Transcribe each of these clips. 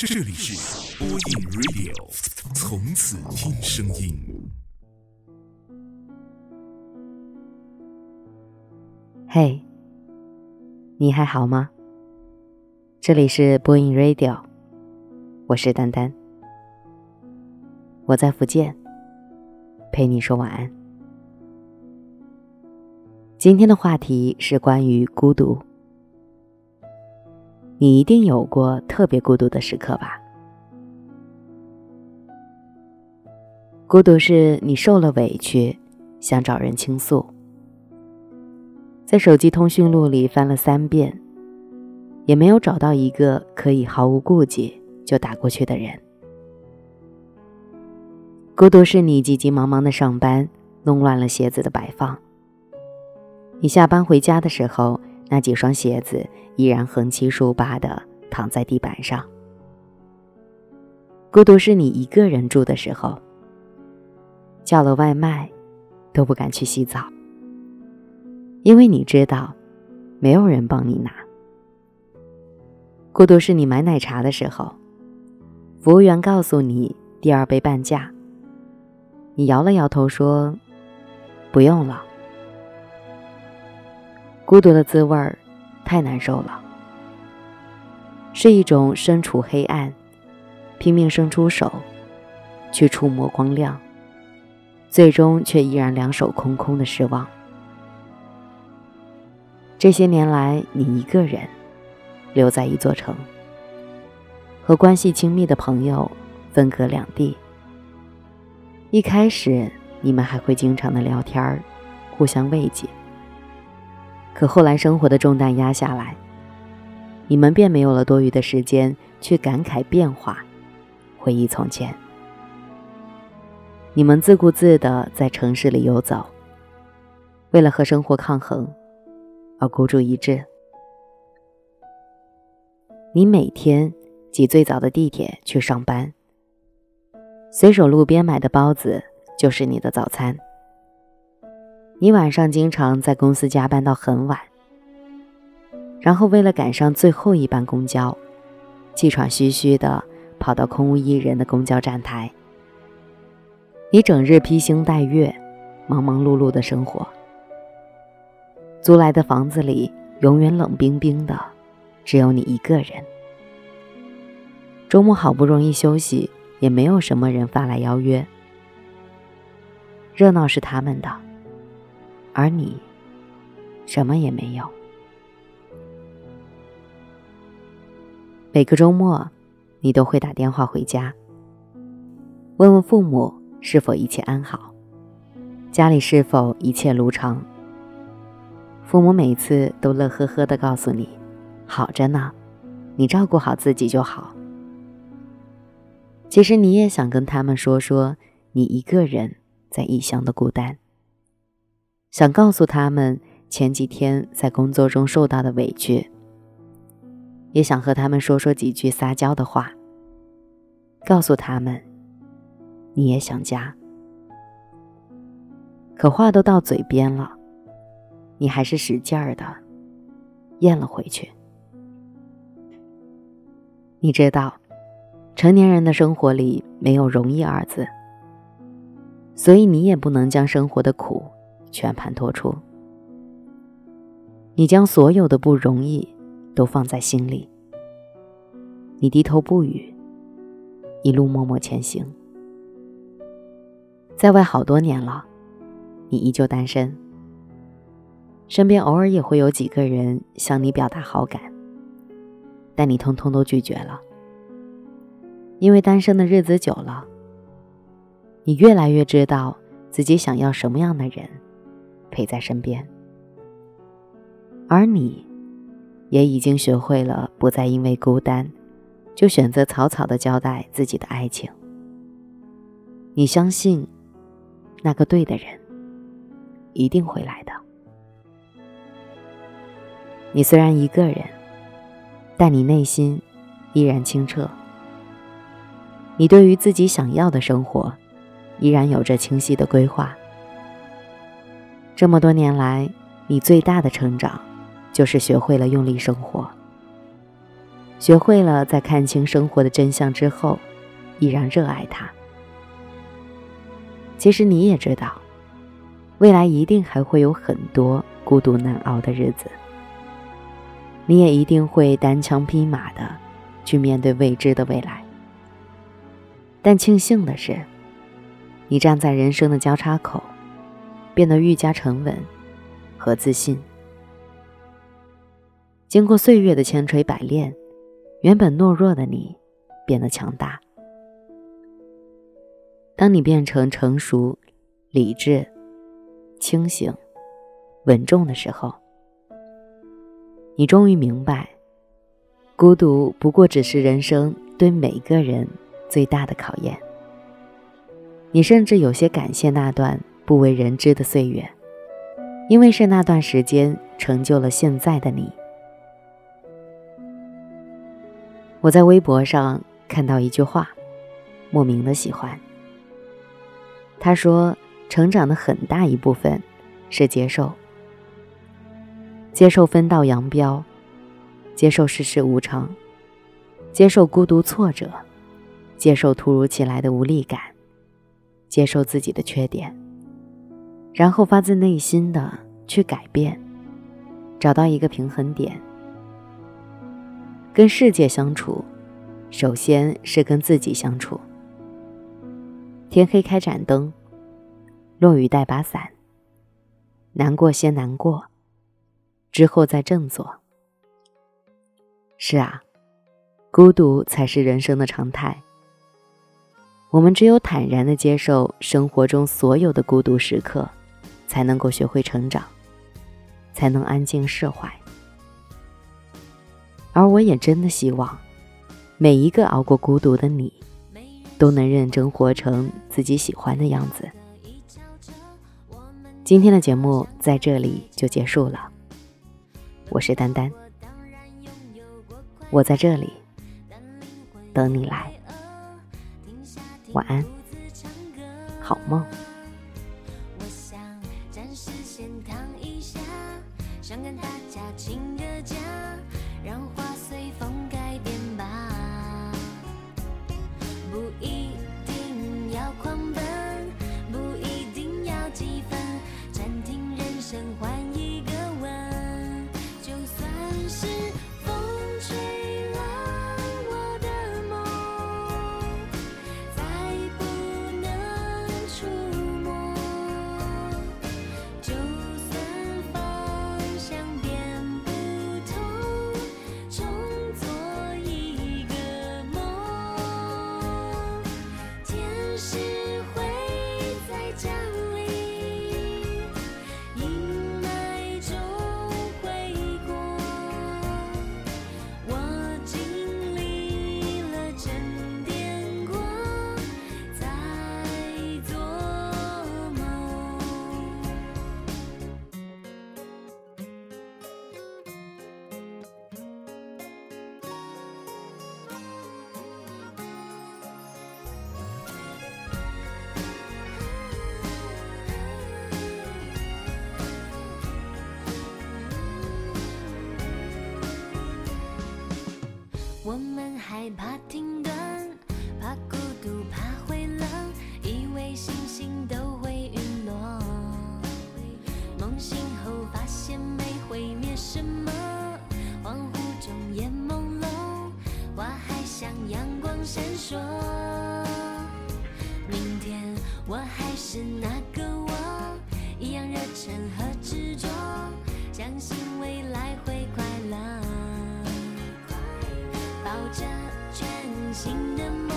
这里是播音 Radio，从此听声音。嘿，你还好吗？这里是播音 Radio，我是丹丹，我在福建，陪你说晚安。今天的话题是关于孤独。你一定有过特别孤独的时刻吧？孤独是你受了委屈，想找人倾诉，在手机通讯录里翻了三遍，也没有找到一个可以毫无顾忌就打过去的人。孤独是你急急忙忙的上班，弄乱了鞋子的摆放。你下班回家的时候，那几双鞋子依然横七竖八的躺在地板上。孤独是你一个人住的时候，叫了外卖都不敢去洗澡，因为你知道没有人帮你拿。孤独是你买奶茶的时候，服务员告诉你第二杯半价，你摇了摇头说不用了。孤独的滋味儿太难受了，是一种身处黑暗，拼命伸出手去触摸光亮，最终却依然两手空空的失望。这些年来，你一个人留在一座城，和关系亲密的朋友分隔两地。一开始，你们还会经常的聊天儿，互相慰藉。可后来，生活的重担压下来，你们便没有了多余的时间去感慨变化，回忆从前。你们自顾自地在城市里游走，为了和生活抗衡而孤注一掷。你每天挤最早的地铁去上班，随手路边买的包子就是你的早餐。你晚上经常在公司加班到很晚，然后为了赶上最后一班公交，气喘吁吁的跑到空无一人的公交站台。你整日披星戴月，忙忙碌碌的生活。租来的房子里永远冷冰冰的，只有你一个人。周末好不容易休息，也没有什么人发来邀约。热闹是他们的。而你，什么也没有。每个周末，你都会打电话回家，问问父母是否一切安好，家里是否一切如常。父母每次都乐呵呵的告诉你：“好着呢，你照顾好自己就好。”其实你也想跟他们说说你一个人在异乡的孤单。想告诉他们前几天在工作中受到的委屈，也想和他们说说几句撒娇的话，告诉他们你也想家。可话都到嘴边了，你还是使劲儿的咽了回去。你知道，成年人的生活里没有容易二字，所以你也不能将生活的苦。全盘托出，你将所有的不容易都放在心里，你低头不语，一路默默前行。在外好多年了，你依旧单身，身边偶尔也会有几个人向你表达好感，但你通通都拒绝了，因为单身的日子久了，你越来越知道自己想要什么样的人。陪在身边，而你，也已经学会了不再因为孤单，就选择草草的交代自己的爱情。你相信，那个对的人，一定会来的。你虽然一个人，但你内心依然清澈。你对于自己想要的生活，依然有着清晰的规划。这么多年来，你最大的成长，就是学会了用力生活。学会了在看清生活的真相之后，依然热爱它。其实你也知道，未来一定还会有很多孤独难熬的日子，你也一定会单枪匹马的去面对未知的未来。但庆幸的是，你站在人生的交叉口，变得愈加沉稳和自信。经过岁月的千锤百炼，原本懦弱的你变得强大。当你变成成熟、理智、清醒、稳重的时候，你终于明白，孤独不过只是人生对每一个人最大的考验。你甚至有些感谢那段不为人知的岁月，因为是那段时间成就了现在的你。我在微博上看到一句话，莫名的喜欢。他说：“成长的很大一部分是接受，接受分道扬镳，接受世事无常，接受孤独挫折，接受突如其来的无力感，接受自己的缺点，然后发自内心的去改变，找到一个平衡点。”跟世界相处，首先是跟自己相处。天黑开盏灯，落雨带把伞。难过先难过，之后再振作。是啊，孤独才是人生的常态。我们只有坦然的接受生活中所有的孤独时刻，才能够学会成长，才能安静释怀。而我也真的希望，每一个熬过孤独的你，都能认真活成自己喜欢的样子。今天的节目在这里就结束了，我是丹丹，我在这里等你来，晚安，好梦。我们害怕停顿，怕孤独，怕会冷，以为星星都会陨落。梦醒后发现没毁灭什么，恍惚中眼朦胧，花还像阳光闪烁。明天我还是那个我，一样热忱和执着，相信未来新的梦。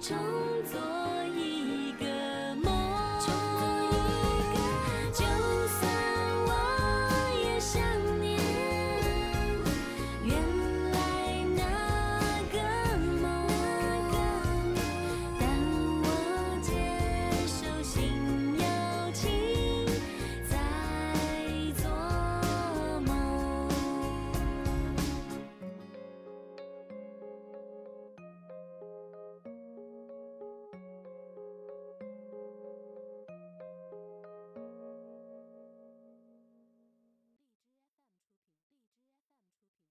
终.